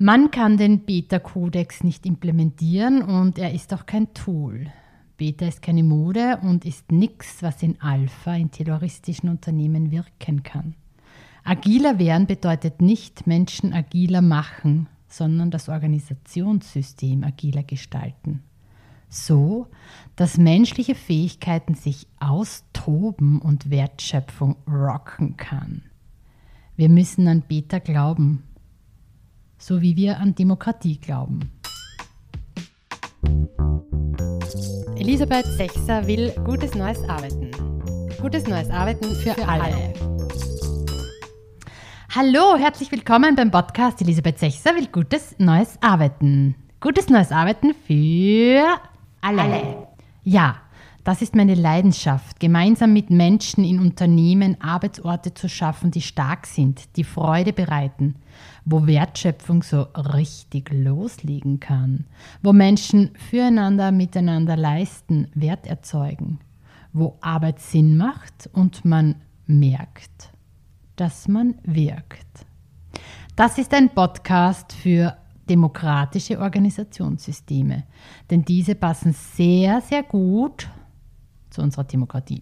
Man kann den Beta-Kodex nicht implementieren und er ist auch kein Tool. Beta ist keine Mode und ist nichts, was in Alpha in terroristischen Unternehmen wirken kann. Agiler werden bedeutet nicht Menschen agiler machen, sondern das Organisationssystem agiler gestalten. So, dass menschliche Fähigkeiten sich austoben und Wertschöpfung rocken kann. Wir müssen an Beta glauben, so wie wir an Demokratie glauben. Elisabeth Sechser will gutes neues Arbeiten. Gutes neues Arbeiten für, für alle. alle. Hallo, herzlich willkommen beim Podcast Elisabeth Sechser will gutes neues Arbeiten. Gutes neues Arbeiten für alle. alle. Ja, das ist meine Leidenschaft, gemeinsam mit Menschen in Unternehmen Arbeitsorte zu schaffen, die stark sind, die Freude bereiten, wo Wertschöpfung so richtig loslegen kann, wo Menschen füreinander, miteinander leisten, Wert erzeugen, wo Arbeit Sinn macht und man merkt, dass man wirkt. Das ist ein Podcast für demokratische Organisationssysteme, denn diese passen sehr, sehr gut zu unserer Demokratie.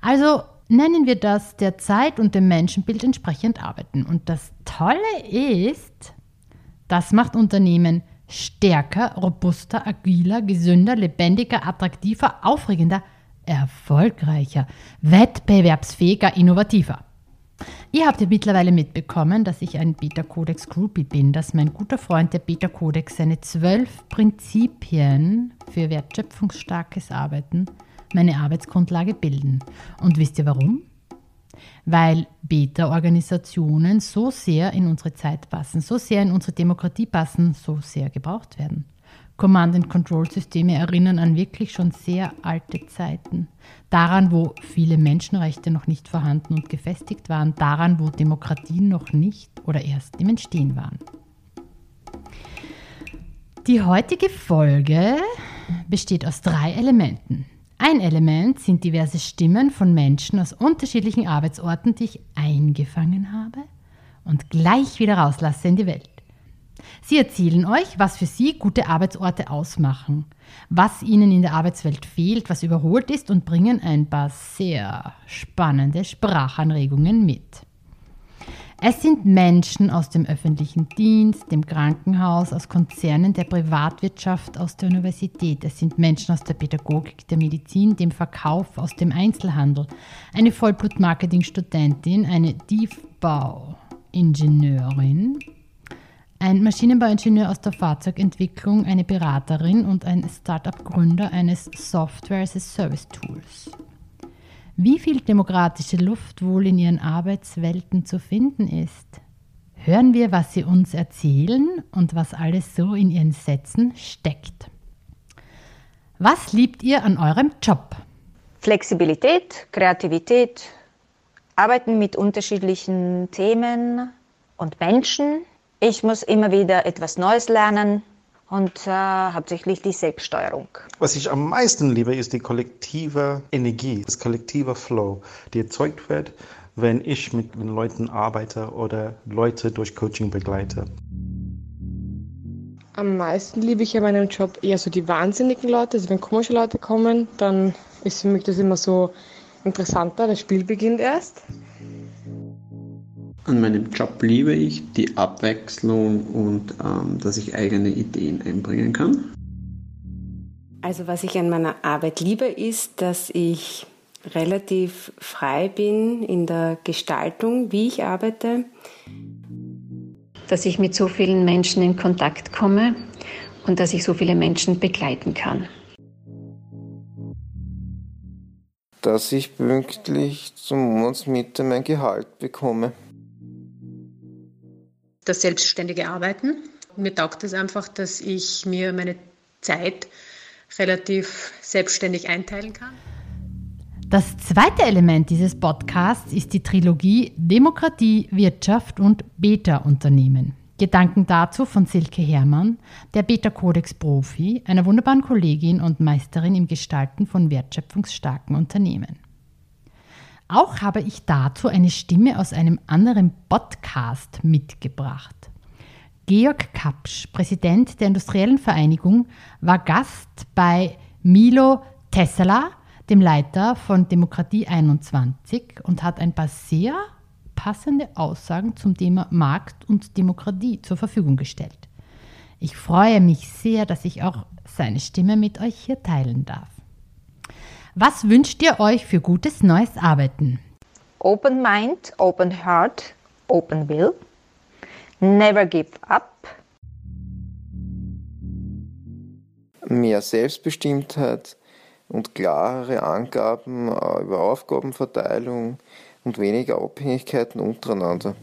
Also nennen wir das der Zeit und dem Menschenbild entsprechend arbeiten. Und das Tolle ist, das macht Unternehmen stärker, robuster, agiler, gesünder, lebendiger, attraktiver, aufregender, erfolgreicher, wettbewerbsfähiger, innovativer. Ihr habt ja mittlerweile mitbekommen, dass ich ein Beta-Codex Groupie bin, dass mein guter Freund der Beta-Codex seine zwölf Prinzipien für wertschöpfungsstarkes Arbeiten meine Arbeitsgrundlage bilden. Und wisst ihr warum? Weil Beta-Organisationen so sehr in unsere Zeit passen, so sehr in unsere Demokratie passen, so sehr gebraucht werden. Command-and-Control-Systeme erinnern an wirklich schon sehr alte Zeiten. Daran, wo viele Menschenrechte noch nicht vorhanden und gefestigt waren, daran, wo Demokratien noch nicht oder erst im Entstehen waren. Die heutige Folge besteht aus drei Elementen. Ein Element sind diverse Stimmen von Menschen aus unterschiedlichen Arbeitsorten, die ich eingefangen habe und gleich wieder rauslasse in die Welt. Sie erzählen euch, was für Sie gute Arbeitsorte ausmachen, was Ihnen in der Arbeitswelt fehlt, was überholt ist und bringen ein paar sehr spannende Sprachanregungen mit. Es sind Menschen aus dem öffentlichen Dienst, dem Krankenhaus, aus Konzernen der Privatwirtschaft, aus der Universität. Es sind Menschen aus der Pädagogik, der Medizin, dem Verkauf, aus dem Einzelhandel. Eine Vollblut-Marketing-Studentin, eine Tiefbauingenieurin, ein Maschinenbauingenieur aus der Fahrzeugentwicklung, eine Beraterin und ein Startup-Gründer eines Software-as-a-Service-Tools. Wie viel demokratische Luft wohl in ihren Arbeitswelten zu finden ist? Hören wir, was sie uns erzählen und was alles so in ihren Sätzen steckt. Was liebt ihr an eurem Job? Flexibilität, Kreativität, Arbeiten mit unterschiedlichen Themen und Menschen, ich muss immer wieder etwas Neues lernen und äh, hauptsächlich die Selbststeuerung. Was ich am meisten liebe, ist die kollektive Energie, das kollektive Flow, die erzeugt wird, wenn ich mit den Leuten arbeite oder Leute durch Coaching begleite. Am meisten liebe ich an meinem Job eher so die wahnsinnigen Leute. Also wenn komische Leute kommen, dann ist für mich das immer so interessanter. Das Spiel beginnt erst. An meinem Job liebe ich die Abwechslung und ähm, dass ich eigene Ideen einbringen kann. Also was ich an meiner Arbeit liebe, ist, dass ich relativ frei bin in der Gestaltung, wie ich arbeite. Dass ich mit so vielen Menschen in Kontakt komme und dass ich so viele Menschen begleiten kann. Dass ich pünktlich zum Monatsmitte mein Gehalt bekomme das selbstständige Arbeiten. Mir taugt es einfach, dass ich mir meine Zeit relativ selbstständig einteilen kann. Das zweite Element dieses Podcasts ist die Trilogie Demokratie, Wirtschaft und Beta-Unternehmen. Gedanken dazu von Silke Herrmann, der Beta-Codex-Profi, einer wunderbaren Kollegin und Meisterin im Gestalten von wertschöpfungsstarken Unternehmen. Auch habe ich dazu eine Stimme aus einem anderen Podcast mitgebracht. Georg Kapsch, Präsident der Industriellen Vereinigung, war Gast bei Milo Tesla, dem Leiter von Demokratie 21, und hat ein paar sehr passende Aussagen zum Thema Markt und Demokratie zur Verfügung gestellt. Ich freue mich sehr, dass ich auch seine Stimme mit euch hier teilen darf. Was wünscht ihr euch für gutes neues Arbeiten? Open Mind, Open Heart, Open Will. Never give up. Mehr Selbstbestimmtheit und klarere Angaben äh, über Aufgabenverteilung und weniger Abhängigkeiten untereinander.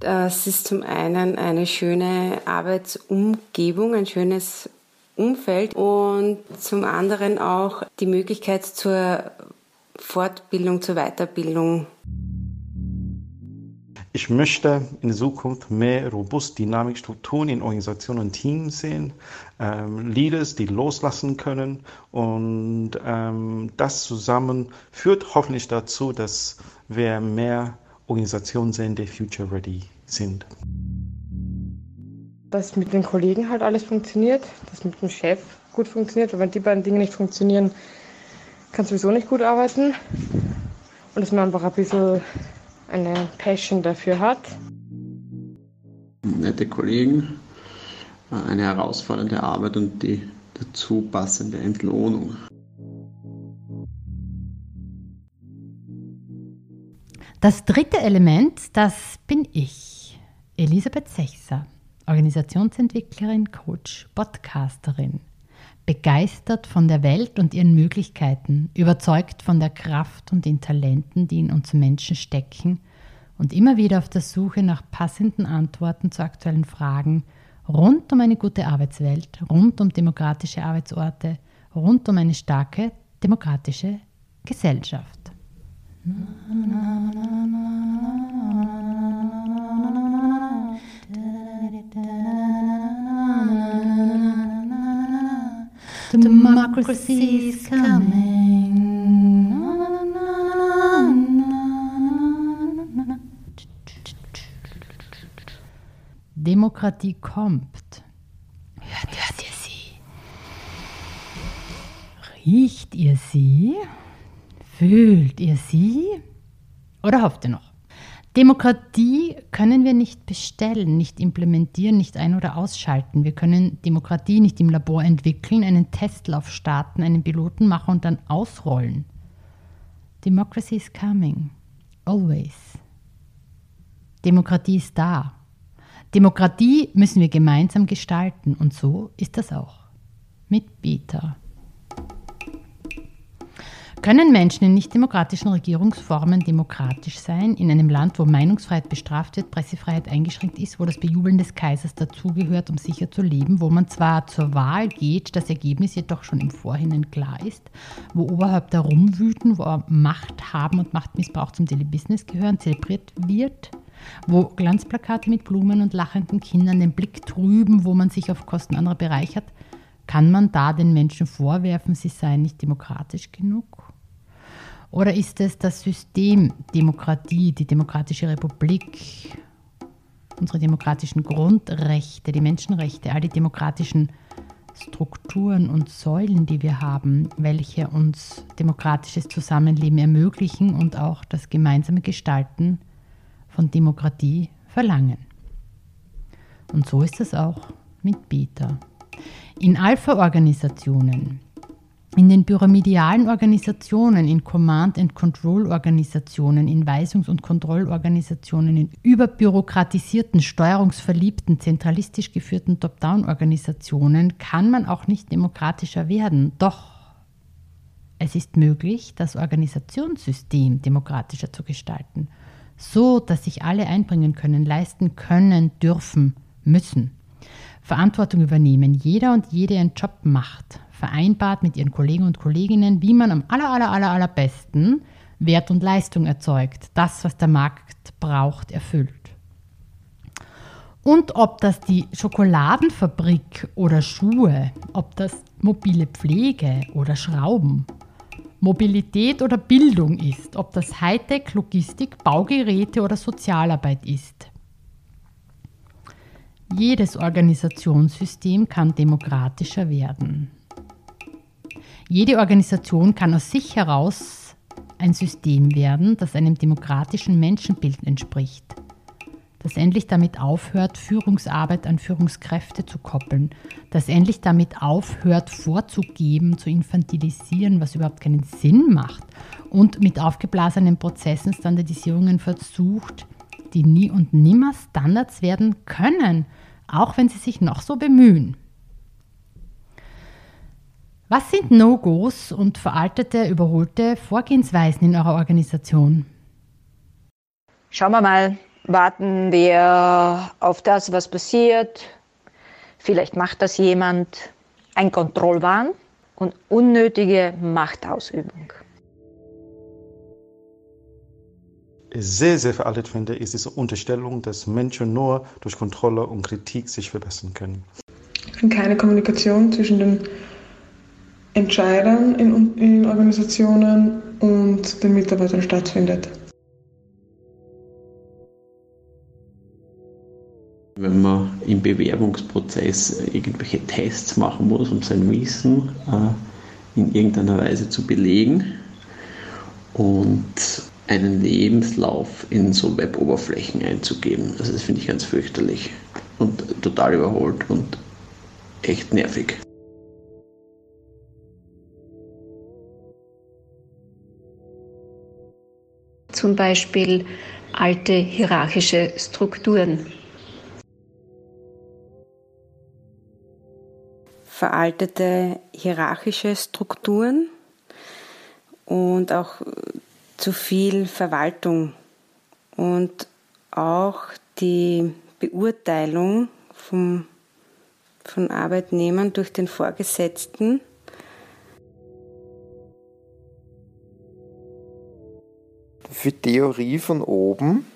Das ist zum einen eine schöne Arbeitsumgebung, ein schönes Umfeld und zum anderen auch die Möglichkeit zur Fortbildung, zur Weiterbildung. Ich möchte in Zukunft mehr robust dynamische Strukturen in Organisationen und Teams sehen, ähm, Leaders, die loslassen können und ähm, das zusammen führt hoffentlich dazu, dass wir mehr Organisationen sehen, die future ready sind. Dass mit den Kollegen halt alles funktioniert, dass mit dem Chef gut funktioniert, weil wenn die beiden Dinge nicht funktionieren, kann sowieso nicht gut arbeiten. Und dass man einfach ein bisschen eine Passion dafür hat. Nette Kollegen, eine herausfordernde Arbeit und die dazu passende Entlohnung. Das dritte Element, das bin ich, Elisabeth Sechser, Organisationsentwicklerin, Coach, Podcasterin, begeistert von der Welt und ihren Möglichkeiten, überzeugt von der Kraft und den Talenten, die in uns Menschen stecken und immer wieder auf der Suche nach passenden Antworten zu aktuellen Fragen rund um eine gute Arbeitswelt, rund um demokratische Arbeitsorte, rund um eine starke demokratische Gesellschaft. Democracy is coming. Demokratie kommt. Hört, hört ihr sie? Riecht ihr sie? Fühlt ihr sie? Oder hofft ihr noch? Demokratie können wir nicht bestellen, nicht implementieren, nicht ein- oder ausschalten. Wir können Demokratie nicht im Labor entwickeln, einen Testlauf starten, einen Piloten machen und dann ausrollen. Democracy is coming. Always. Demokratie ist da. Demokratie müssen wir gemeinsam gestalten und so ist das auch. Mit Beta. Können Menschen in nicht-demokratischen Regierungsformen demokratisch sein, in einem Land, wo Meinungsfreiheit bestraft wird, Pressefreiheit eingeschränkt ist, wo das Bejubeln des Kaisers dazugehört, um sicher zu leben, wo man zwar zur Wahl geht, das Ergebnis jedoch schon im Vorhinein klar ist, wo Oberhäupter rumwüten, wo Macht haben und Machtmissbrauch zum Daily Business gehören, zelebriert wird, wo Glanzplakate mit Blumen und lachenden Kindern den Blick trüben, wo man sich auf Kosten anderer bereichert, kann man da den Menschen vorwerfen, sie seien nicht demokratisch genug? Oder ist es das System Demokratie, die demokratische Republik, unsere demokratischen Grundrechte, die Menschenrechte, all die demokratischen Strukturen und Säulen, die wir haben, welche uns demokratisches Zusammenleben ermöglichen und auch das gemeinsame Gestalten von Demokratie verlangen. Und so ist es auch mit Beta. In Alpha-Organisationen in den pyramidalen Organisationen, in Command-and-Control-Organisationen, in Weisungs- und Kontrollorganisationen, in überbürokratisierten, steuerungsverliebten, zentralistisch geführten Top-Down-Organisationen kann man auch nicht demokratischer werden. Doch es ist möglich, das Organisationssystem demokratischer zu gestalten, so dass sich alle einbringen können, leisten können, dürfen, müssen. Verantwortung übernehmen, jeder und jede einen Job macht, vereinbart mit ihren Kollegen und Kolleginnen, wie man am aller, aller, aller, allerbesten Wert und Leistung erzeugt, das, was der Markt braucht, erfüllt. Und ob das die Schokoladenfabrik oder Schuhe, ob das mobile Pflege oder Schrauben, Mobilität oder Bildung ist, ob das Hightech, Logistik, Baugeräte oder Sozialarbeit ist. Jedes Organisationssystem kann demokratischer werden. Jede Organisation kann aus sich heraus ein System werden, das einem demokratischen Menschenbild entspricht, das endlich damit aufhört, Führungsarbeit an Führungskräfte zu koppeln, das endlich damit aufhört, vorzugeben, zu infantilisieren, was überhaupt keinen Sinn macht und mit aufgeblasenen Prozessen Standardisierungen versucht, die nie und nimmer Standards werden können, auch wenn sie sich noch so bemühen. Was sind No-Gos und veraltete, überholte Vorgehensweisen in eurer Organisation? Schauen wir mal, warten wir auf das, was passiert. Vielleicht macht das jemand. Ein Kontrollwahn und unnötige Machtausübung. Sehr, sehr veraltet finde, ist diese Unterstellung, dass Menschen nur durch Kontrolle und Kritik sich verbessern können. Wenn keine Kommunikation zwischen den Entscheidern in, in Organisationen und den Mitarbeitern stattfindet. Wenn man im Bewerbungsprozess irgendwelche Tests machen muss, um sein Wissen äh, in irgendeiner Weise zu belegen und einen Lebenslauf in so Web-Oberflächen einzugeben. Also das finde ich ganz fürchterlich und total überholt und echt nervig. Zum Beispiel alte hierarchische Strukturen. Veraltete hierarchische Strukturen und auch zu viel Verwaltung und auch die Beurteilung vom, von Arbeitnehmern durch den Vorgesetzten. Für Theorie von oben,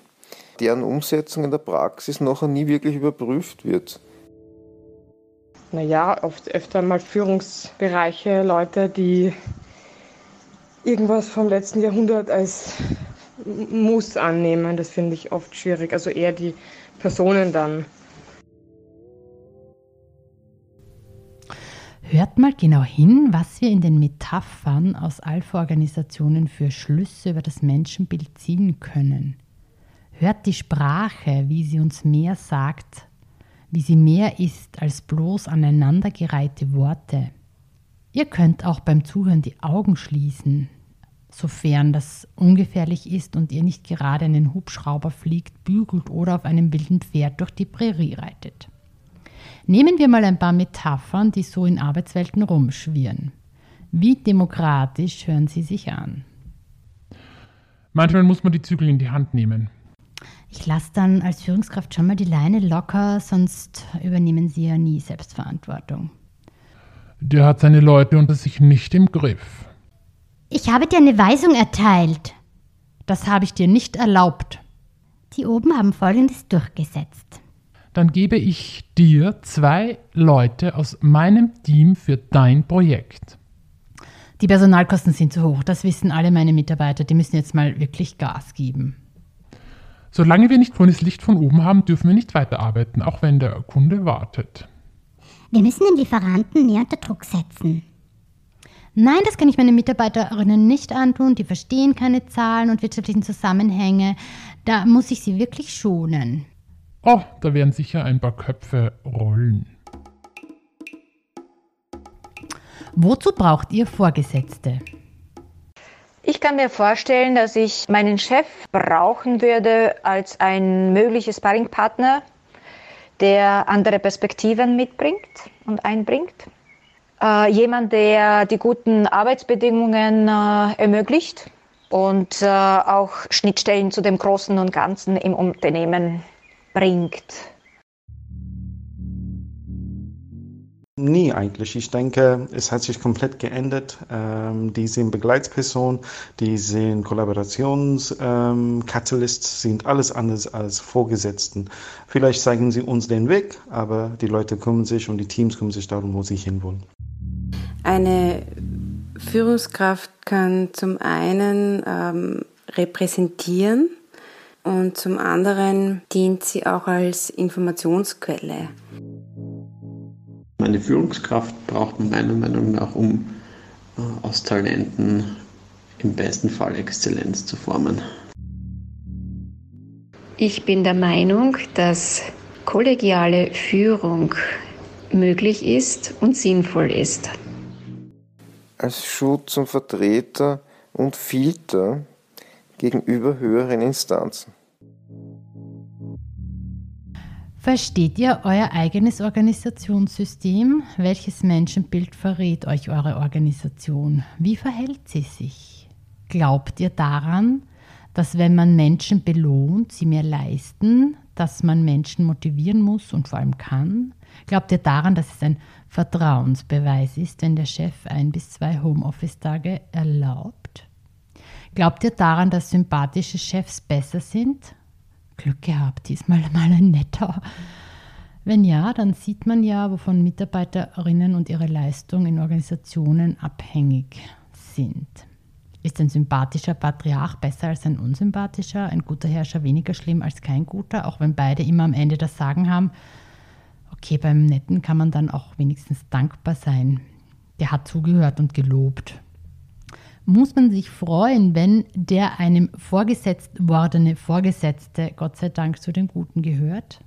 deren Umsetzung in der Praxis nachher nie wirklich überprüft wird. Naja, oft öfter mal Führungsbereiche, Leute, die irgendwas vom letzten Jahrhundert als Muss annehmen. Das finde ich oft schwierig. Also eher die Personen dann. Hört mal genau hin, was wir in den Metaphern aus Alpha-Organisationen für Schlüsse über das Menschenbild ziehen können. Hört die Sprache, wie sie uns mehr sagt, wie sie mehr ist als bloß aneinandergereihte Worte. Ihr könnt auch beim Zuhören die Augen schließen, sofern das ungefährlich ist und ihr nicht gerade einen Hubschrauber fliegt, bügelt oder auf einem wilden Pferd durch die Prärie reitet. Nehmen wir mal ein paar Metaphern, die so in Arbeitswelten rumschwirren. Wie demokratisch hören sie sich an? Manchmal muss man die Zügel in die Hand nehmen. Ich lasse dann als Führungskraft schon mal die Leine locker, sonst übernehmen sie ja nie Selbstverantwortung. Der hat seine Leute unter sich nicht im Griff. Ich habe dir eine Weisung erteilt. Das habe ich dir nicht erlaubt. Die oben haben Folgendes durchgesetzt. Dann gebe ich dir zwei Leute aus meinem Team für dein Projekt. Die Personalkosten sind zu hoch, das wissen alle meine Mitarbeiter. Die müssen jetzt mal wirklich Gas geben. Solange wir nicht grünes Licht von oben haben, dürfen wir nicht weiterarbeiten, auch wenn der Kunde wartet. Wir müssen den Lieferanten mehr unter Druck setzen. Nein, das kann ich meinen Mitarbeiterinnen nicht antun. Die verstehen keine Zahlen und wirtschaftlichen Zusammenhänge. Da muss ich sie wirklich schonen. Oh, da werden sicher ein paar Köpfe rollen. Wozu braucht ihr Vorgesetzte? Ich kann mir vorstellen, dass ich meinen Chef brauchen würde als ein mögliches Sparringpartner, der andere Perspektiven mitbringt und einbringt. Äh, jemand, der die guten Arbeitsbedingungen äh, ermöglicht und äh, auch Schnittstellen zu dem Großen und Ganzen im Unternehmen bringt. Nie eigentlich. Ich denke, es hat sich komplett geändert. Ähm, die sind Begleitsperson, die sind Kollaborationskatalyst, ähm, sind alles anders als Vorgesetzten. Vielleicht zeigen sie uns den Weg, aber die Leute kümmern sich und die Teams kümmern sich darum, wo sie hinwollen. Eine Führungskraft kann zum einen ähm, repräsentieren, und zum anderen dient sie auch als Informationsquelle. Eine Führungskraft braucht man meiner Meinung nach, um äh, aus Talenten im besten Fall Exzellenz zu formen. Ich bin der Meinung, dass kollegiale Führung möglich ist und sinnvoll ist. Als Schutz und Vertreter und Filter gegenüber höheren Instanzen. Versteht ihr euer eigenes Organisationssystem? Welches Menschenbild verrät euch eure Organisation? Wie verhält sie sich? Glaubt ihr daran, dass wenn man Menschen belohnt, sie mehr leisten, dass man Menschen motivieren muss und vor allem kann? Glaubt ihr daran, dass es ein Vertrauensbeweis ist, wenn der Chef ein bis zwei Homeoffice-Tage erlaubt? Glaubt ihr daran, dass sympathische Chefs besser sind? Glück gehabt, diesmal mal ein netter. Wenn ja, dann sieht man ja, wovon Mitarbeiterinnen und ihre Leistung in Organisationen abhängig sind. Ist ein sympathischer Patriarch besser als ein unsympathischer, ein guter Herrscher weniger schlimm als kein guter, auch wenn beide immer am Ende das Sagen haben? Okay, beim Netten kann man dann auch wenigstens dankbar sein. Der hat zugehört und gelobt muss man sich freuen, wenn der einem vorgesetzt wordene Vorgesetzte Gott sei Dank zu den Guten gehört?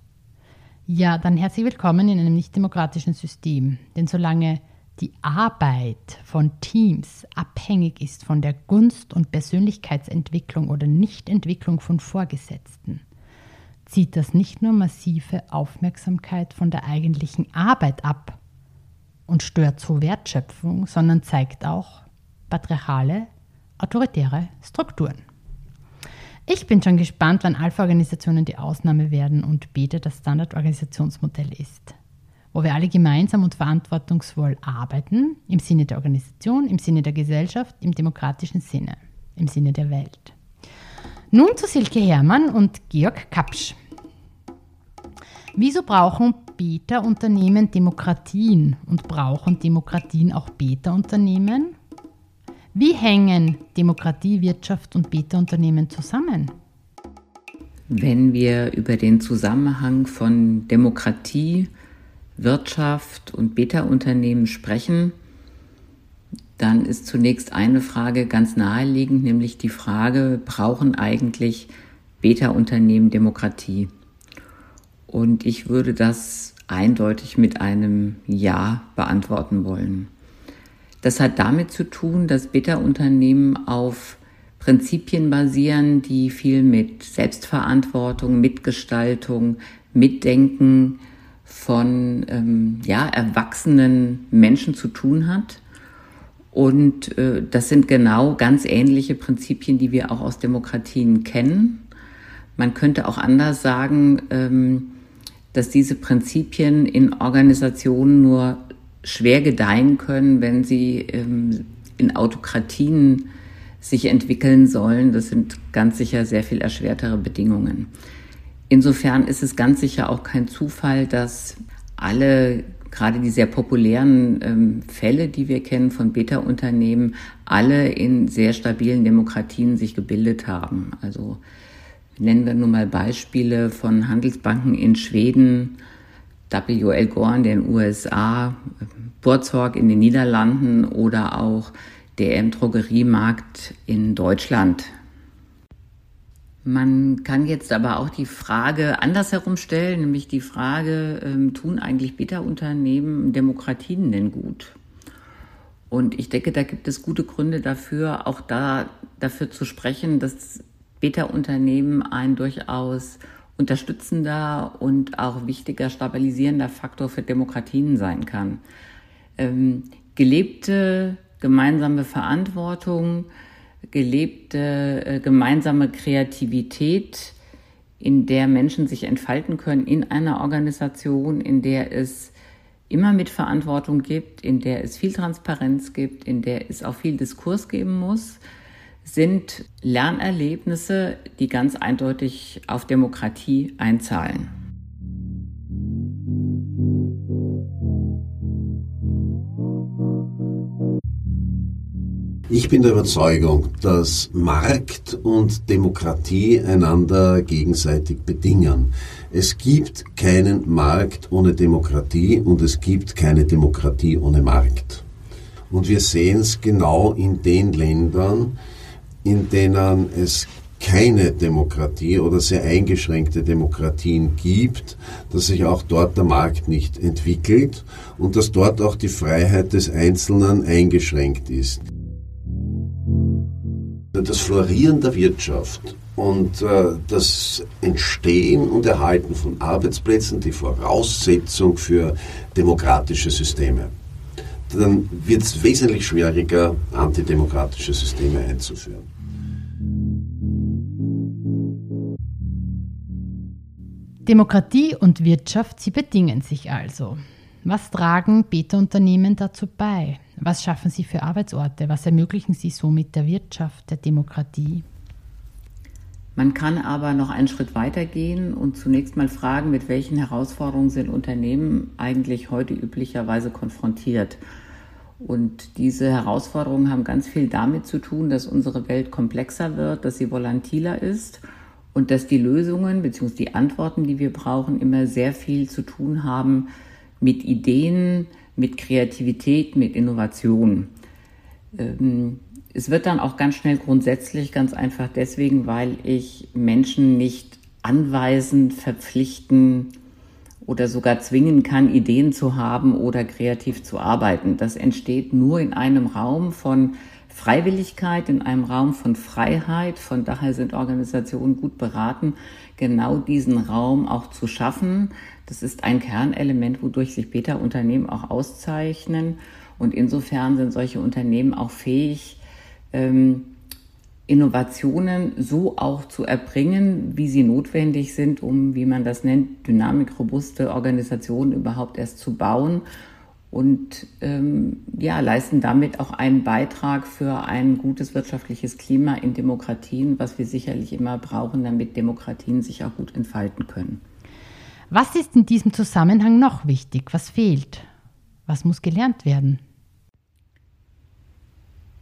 Ja, dann herzlich willkommen in einem nicht-demokratischen System. Denn solange die Arbeit von Teams abhängig ist von der Gunst und Persönlichkeitsentwicklung oder Nichtentwicklung von Vorgesetzten, zieht das nicht nur massive Aufmerksamkeit von der eigentlichen Arbeit ab und stört so Wertschöpfung, sondern zeigt auch, patriarchale, autoritäre Strukturen. Ich bin schon gespannt, wann Alpha-Organisationen die Ausnahme werden und bete das Standardorganisationsmodell ist, wo wir alle gemeinsam und verantwortungsvoll arbeiten, im Sinne der Organisation, im Sinne der Gesellschaft, im demokratischen Sinne, im Sinne der Welt. Nun zu Silke Herrmann und Georg Kapsch. Wieso brauchen Beta-Unternehmen Demokratien und brauchen Demokratien auch Beta-Unternehmen? Wie hängen Demokratie, Wirtschaft und Beta-Unternehmen zusammen? Wenn wir über den Zusammenhang von Demokratie, Wirtschaft und Beta-Unternehmen sprechen, dann ist zunächst eine Frage ganz naheliegend, nämlich die Frage, brauchen eigentlich Beta-Unternehmen Demokratie? Und ich würde das eindeutig mit einem Ja beantworten wollen. Das hat damit zu tun, dass Beta-Unternehmen auf Prinzipien basieren, die viel mit Selbstverantwortung, Mitgestaltung, Mitdenken von ähm, ja, erwachsenen Menschen zu tun hat. Und äh, das sind genau ganz ähnliche Prinzipien, die wir auch aus Demokratien kennen. Man könnte auch anders sagen, ähm, dass diese Prinzipien in Organisationen nur schwer gedeihen können, wenn sie ähm, in Autokratien sich entwickeln sollen. Das sind ganz sicher sehr viel erschwertere Bedingungen. Insofern ist es ganz sicher auch kein Zufall, dass alle, gerade die sehr populären ähm, Fälle, die wir kennen von Beta-Unternehmen, alle in sehr stabilen Demokratien sich gebildet haben. Also nennen wir nur mal Beispiele von Handelsbanken in Schweden, W.L. Gore in den USA, Burzorg in den Niederlanden oder auch der im Drogeriemarkt in Deutschland. Man kann jetzt aber auch die Frage andersherum stellen, nämlich die Frage, ähm, tun eigentlich Beta-Unternehmen Demokratien denn gut? Und ich denke, da gibt es gute Gründe dafür, auch da dafür zu sprechen, dass Beta-Unternehmen ein durchaus unterstützender und auch wichtiger stabilisierender Faktor für Demokratien sein kann. Ähm, gelebte gemeinsame Verantwortung, gelebte äh, gemeinsame Kreativität, in der Menschen sich entfalten können in einer Organisation, in der es immer mit Verantwortung gibt, in der es viel Transparenz gibt, in der es auch viel Diskurs geben muss, sind Lernerlebnisse, die ganz eindeutig auf Demokratie einzahlen. Ich bin der Überzeugung, dass Markt und Demokratie einander gegenseitig bedingen. Es gibt keinen Markt ohne Demokratie und es gibt keine Demokratie ohne Markt. Und wir sehen es genau in den Ländern, in denen es keine Demokratie oder sehr eingeschränkte Demokratien gibt, dass sich auch dort der Markt nicht entwickelt und dass dort auch die Freiheit des Einzelnen eingeschränkt ist. Das Florieren der Wirtschaft und äh, das Entstehen und Erhalten von Arbeitsplätzen die Voraussetzung für demokratische Systeme. Dann wird es wesentlich schwieriger, antidemokratische Systeme einzuführen. Demokratie und Wirtschaft, sie bedingen sich also. Was tragen Beta-Unternehmen dazu bei? Was schaffen sie für Arbeitsorte? Was ermöglichen sie somit der Wirtschaft, der Demokratie? Man kann aber noch einen Schritt weiter gehen und zunächst mal fragen, mit welchen Herausforderungen sind Unternehmen eigentlich heute üblicherweise konfrontiert. Und diese Herausforderungen haben ganz viel damit zu tun, dass unsere Welt komplexer wird, dass sie volatiler ist und dass die Lösungen bzw. die Antworten, die wir brauchen, immer sehr viel zu tun haben mit Ideen, mit Kreativität, mit Innovation. Ähm, es wird dann auch ganz schnell grundsätzlich, ganz einfach deswegen, weil ich Menschen nicht anweisen, verpflichten oder sogar zwingen kann, Ideen zu haben oder kreativ zu arbeiten. Das entsteht nur in einem Raum von Freiwilligkeit, in einem Raum von Freiheit. Von daher sind Organisationen gut beraten, genau diesen Raum auch zu schaffen. Das ist ein Kernelement, wodurch sich Beta-Unternehmen auch auszeichnen. Und insofern sind solche Unternehmen auch fähig, ähm, Innovationen so auch zu erbringen, wie sie notwendig sind, um, wie man das nennt, dynamikrobuste Organisationen überhaupt erst zu bauen und ähm, ja, leisten damit auch einen Beitrag für ein gutes wirtschaftliches Klima in Demokratien, was wir sicherlich immer brauchen, damit Demokratien sich auch gut entfalten können. Was ist in diesem Zusammenhang noch wichtig? Was fehlt? Was muss gelernt werden?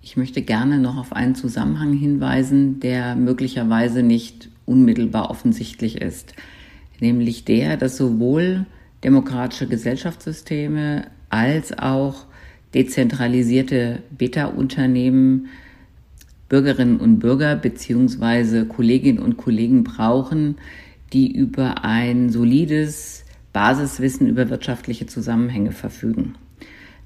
Ich möchte gerne noch auf einen Zusammenhang hinweisen, der möglicherweise nicht unmittelbar offensichtlich ist, nämlich der, dass sowohl demokratische Gesellschaftssysteme als auch dezentralisierte Beta-Unternehmen Bürgerinnen und Bürger beziehungsweise Kolleginnen und Kollegen brauchen, die über ein solides Basiswissen über wirtschaftliche Zusammenhänge verfügen.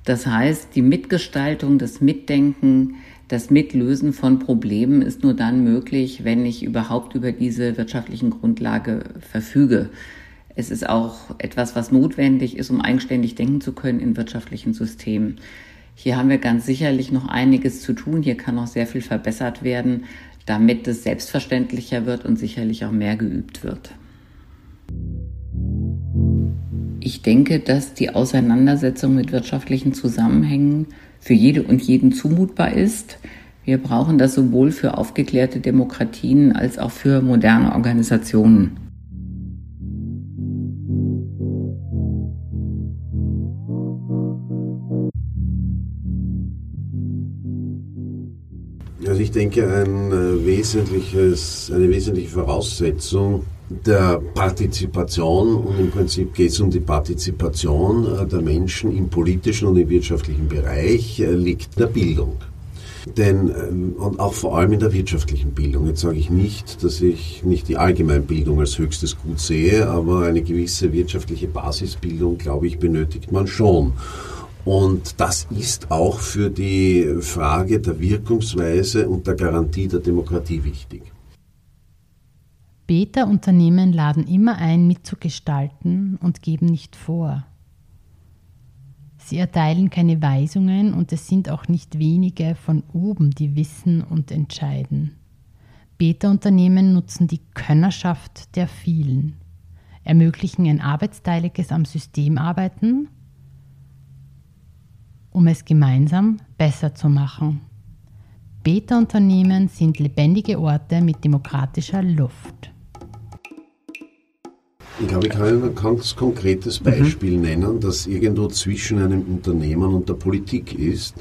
Das heißt, die Mitgestaltung, das Mitdenken, das Mitlösen von Problemen ist nur dann möglich, wenn ich überhaupt über diese wirtschaftlichen Grundlage verfüge. Es ist auch etwas, was notwendig ist, um eigenständig denken zu können in wirtschaftlichen Systemen. Hier haben wir ganz sicherlich noch einiges zu tun. Hier kann noch sehr viel verbessert werden, damit es selbstverständlicher wird und sicherlich auch mehr geübt wird. Ich denke, dass die Auseinandersetzung mit wirtschaftlichen Zusammenhängen für jede und jeden zumutbar ist. Wir brauchen das sowohl für aufgeklärte Demokratien als auch für moderne Organisationen. Also ich denke, ein äh, wesentliches, eine wesentliche Voraussetzung der Partizipation und im Prinzip geht es um die Partizipation äh, der Menschen im politischen und im wirtschaftlichen Bereich, äh, liegt der Bildung. Denn, ähm, und auch vor allem in der wirtschaftlichen Bildung. Jetzt sage ich nicht, dass ich nicht die Allgemeinbildung als höchstes Gut sehe, aber eine gewisse wirtschaftliche Basisbildung, glaube ich, benötigt man schon. Und das ist auch für die Frage der Wirkungsweise und der Garantie der Demokratie wichtig. Beta-Unternehmen laden immer ein, mitzugestalten und geben nicht vor. Sie erteilen keine Weisungen und es sind auch nicht wenige von oben, die wissen und entscheiden. Beta-Unternehmen nutzen die Könnerschaft der vielen, ermöglichen ein arbeitsteiliges am System arbeiten um es gemeinsam besser zu machen. Beta-Unternehmen sind lebendige Orte mit demokratischer Luft. Ich glaube, ich kann ein ganz konkretes Beispiel mhm. nennen, das irgendwo zwischen einem Unternehmen und der Politik ist.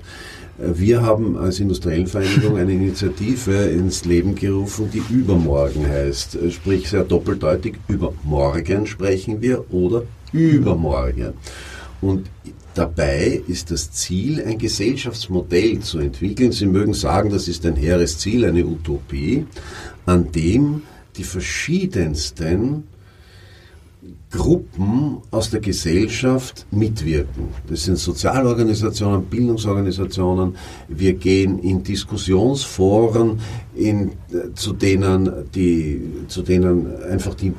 Wir haben als Industriellenvereinigung eine Initiative ins Leben gerufen, die Übermorgen heißt. Sprich sehr doppeldeutig, über morgen sprechen wir oder übermorgen. Und dabei ist das Ziel, ein Gesellschaftsmodell zu entwickeln. Sie mögen sagen, das ist ein hehres Ziel, eine Utopie, an dem die verschiedensten Gruppen aus der Gesellschaft mitwirken. Das sind Sozialorganisationen, Bildungsorganisationen. Wir gehen in Diskussionsforen, in, äh, zu, denen die, zu denen einfach die,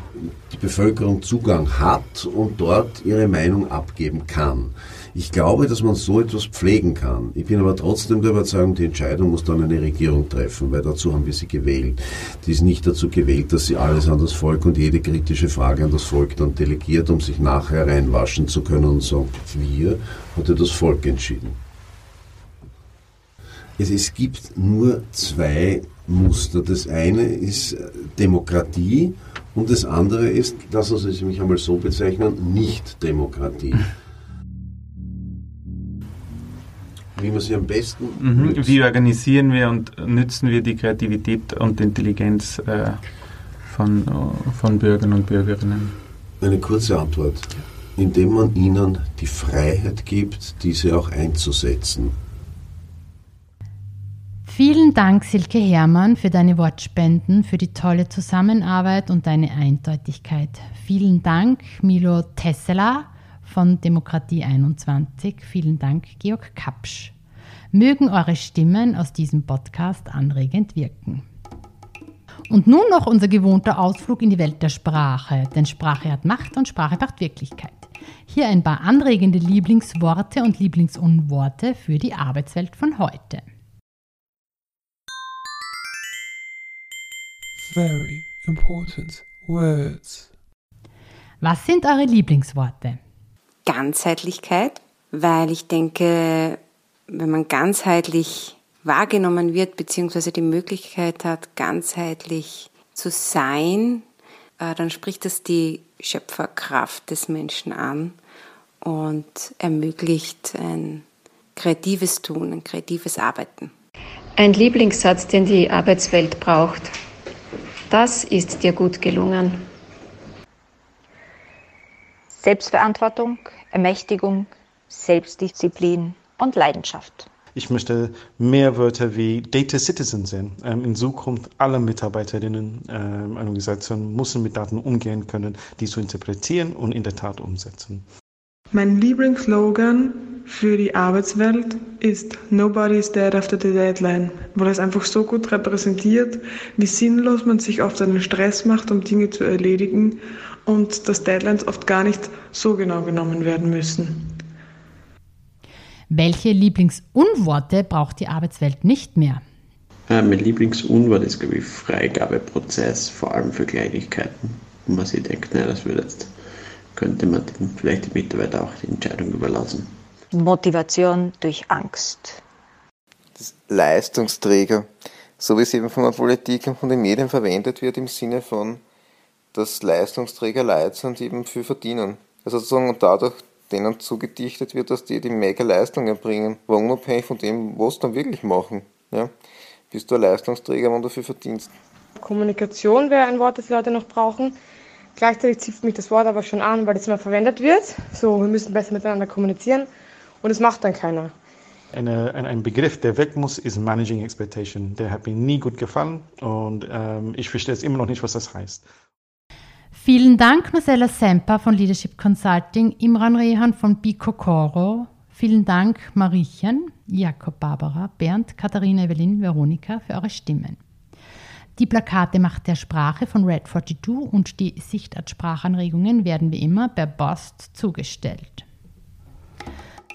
die Bevölkerung Zugang hat und dort ihre Meinung abgeben kann. Ich glaube, dass man so etwas pflegen kann. Ich bin aber trotzdem der Überzeugung, die Entscheidung muss dann eine Regierung treffen, weil dazu haben wir sie gewählt. Die ist nicht dazu gewählt, dass sie alles an das Volk und jede kritische Frage an das Volk dann delegiert, um sich nachher reinwaschen zu können und sagen, wir, hat ja das Volk entschieden. Es, es gibt nur zwei Muster. Das eine ist Demokratie und das andere ist, lassen Sie mich einmal so bezeichnen, Nicht-Demokratie. Wie man sie am besten mhm. Wie organisieren wir und nützen wir die Kreativität und Intelligenz äh, von, von Bürgern und Bürgerinnen? Eine kurze Antwort. Indem man ihnen die Freiheit gibt, diese auch einzusetzen. Vielen Dank, Silke Hermann, für deine Wortspenden, für die tolle Zusammenarbeit und deine Eindeutigkeit. Vielen Dank, Milo Tessela von Demokratie 21. Vielen Dank, Georg Kapsch. Mögen eure Stimmen aus diesem Podcast anregend wirken. Und nun noch unser gewohnter Ausflug in die Welt der Sprache, denn Sprache hat Macht und Sprache macht Wirklichkeit. Hier ein paar anregende Lieblingsworte und Lieblingsunworte für die Arbeitswelt von heute. Very important words. Was sind eure Lieblingsworte? Ganzheitlichkeit, weil ich denke, wenn man ganzheitlich wahrgenommen wird, beziehungsweise die Möglichkeit hat, ganzheitlich zu sein, äh, dann spricht das die Schöpferkraft des Menschen an und ermöglicht ein kreatives Tun, ein kreatives Arbeiten. Ein Lieblingssatz, den die Arbeitswelt braucht. Das ist dir gut gelungen. Selbstverantwortung, Ermächtigung, Selbstdisziplin und Leidenschaft. Ich möchte mehr Wörter wie Data Citizen sehen. Ähm, in Zukunft alle Mitarbeiterinnen ähm, einer Organisation müssen mit Daten umgehen können, die zu interpretieren und in der Tat umsetzen. Mein Lieblingsslogan für die Arbeitswelt ist Nobody is dead after the deadline, weil es einfach so gut repräsentiert, wie sinnlos man sich oft einen Stress macht, um Dinge zu erledigen und dass Deadlines oft gar nicht so genau genommen werden müssen. Welche Lieblingsunworte braucht die Arbeitswelt nicht mehr? Äh, mein Lieblingsunwort ist, glaube ich, Freigabeprozess, vor allem für Kleinigkeiten. Wo man sich denkt, naja, das würde jetzt, könnte man den, vielleicht die Mitarbeiter auch die Entscheidung überlassen. Motivation durch Angst. Das Leistungsträger, so wie es eben von der Politik und von den Medien verwendet wird, im Sinne von, dass Leistungsträger Leute sind, die eben viel verdienen. Also sozusagen und dadurch denen zugedichtet wird, dass die die mega Leistung erbringen, aber unabhängig von dem, was sie dann wirklich machen. Ja? Bist du ein Leistungsträger, wenn du viel verdienst. Kommunikation wäre ein Wort, das wir heute noch brauchen. Gleichzeitig zieht mich das Wort aber schon an, weil es immer verwendet wird. So, wir müssen besser miteinander kommunizieren und es macht dann keiner. Eine, ein, ein, Begriff, der weg muss, ist Managing Expectation. Der hat mir nie gut gefallen und ähm, ich verstehe jetzt immer noch nicht, was das heißt. Vielen Dank, Marcella Semper von Leadership Consulting, Imran Rehan von Bicocoro. Vielen Dank, Mariechen, Jakob Barbara, Bernd, Katharina Evelyn, Veronika für eure Stimmen. Die Plakate Macht der Sprache von Red 42 und die Sichtart Sprachanregungen werden wie immer per Post zugestellt.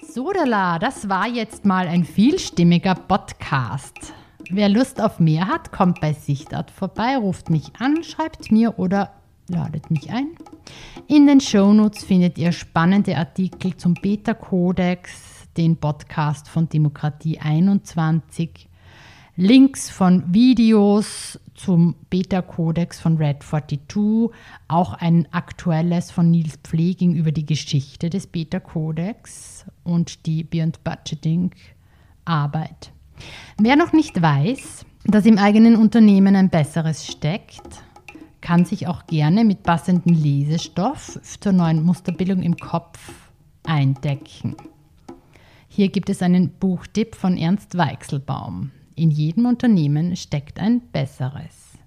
Sodala, das war jetzt mal ein vielstimmiger Podcast. Wer Lust auf mehr hat, kommt bei Sichtart vorbei, ruft mich an, schreibt mir oder ladet mich ein. In den Shownotes findet ihr spannende Artikel zum Beta-Kodex, den Podcast von Demokratie 21, Links von Videos zum Beta-Kodex von Red 42, auch ein aktuelles von Nils Pfleging über die Geschichte des Beta-Kodex und die Beyond Budgeting Arbeit. Wer noch nicht weiß, dass im eigenen Unternehmen ein besseres steckt, kann sich auch gerne mit passendem Lesestoff zur neuen Musterbildung im Kopf eindecken. Hier gibt es einen Buchtipp von Ernst Weichselbaum. In jedem Unternehmen steckt ein besseres.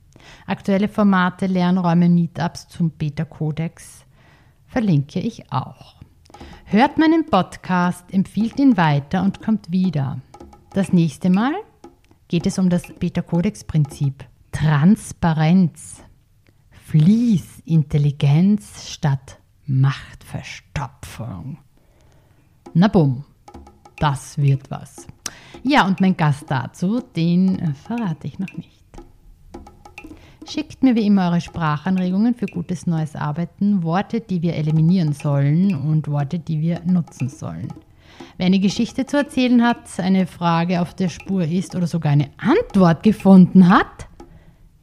Aktuelle Formate, Lernräume, Meetups zum Beta-Kodex verlinke ich auch. Hört meinen Podcast, empfiehlt ihn weiter und kommt wieder. Das nächste Mal geht es um das Beta-Kodex-Prinzip. Transparenz. Fließintelligenz statt Machtverstopfung. Na bumm, das wird was. Ja, und mein Gast dazu, den verrate ich noch nicht. Schickt mir wie immer eure Sprachanregungen für gutes neues Arbeiten, Worte, die wir eliminieren sollen und Worte, die wir nutzen sollen. Wer eine Geschichte zu erzählen hat, eine Frage auf der Spur ist oder sogar eine Antwort gefunden hat,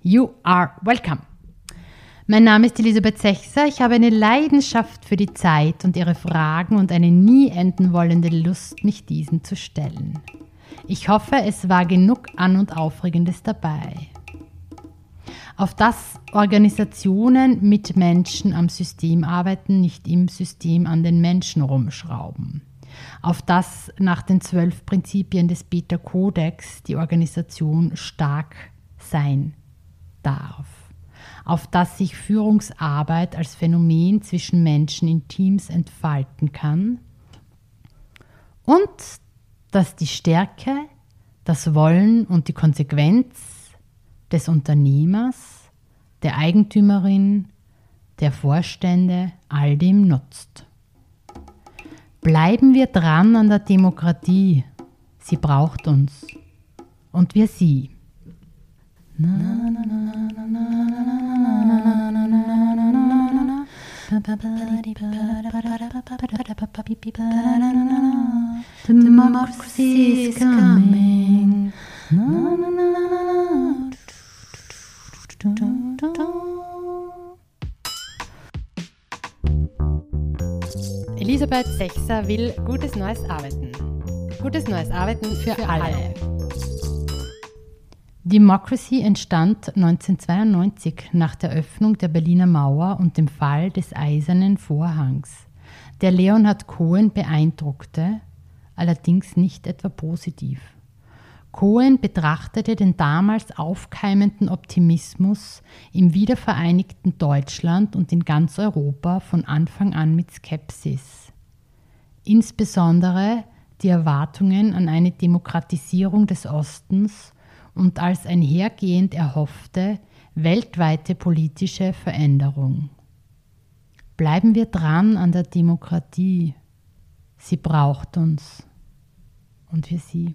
you are welcome. Mein Name ist Elisabeth Sechser. Ich habe eine Leidenschaft für die Zeit und ihre Fragen und eine nie enden wollende Lust, mich diesen zu stellen. Ich hoffe, es war genug An- und Aufregendes dabei. Auf das Organisationen mit Menschen am System arbeiten, nicht im System an den Menschen rumschrauben. Auf das nach den zwölf Prinzipien des Beta-Kodex die Organisation stark sein darf auf das sich Führungsarbeit als Phänomen zwischen Menschen in Teams entfalten kann und dass die Stärke, das Wollen und die Konsequenz des Unternehmers, der Eigentümerin, der Vorstände all dem nutzt. Bleiben wir dran an der Demokratie. Sie braucht uns. Und wir sie. Democracy is coming. Elisabeth Sechser will gutes neues Arbeiten. Gutes neues Arbeiten für, alle. Democracy entstand 1992 nach der Öffnung der Berliner Mauer und dem Fall des Eisernen Vorhangs, der Leonhard Cohen beeindruckte, allerdings nicht etwa positiv. Cohen betrachtete den damals aufkeimenden Optimismus im wiedervereinigten Deutschland und in ganz Europa von Anfang an mit Skepsis. Insbesondere die Erwartungen an eine Demokratisierung des Ostens und als einhergehend erhoffte weltweite politische Veränderung. Bleiben wir dran an der Demokratie. Sie braucht uns und wir sie.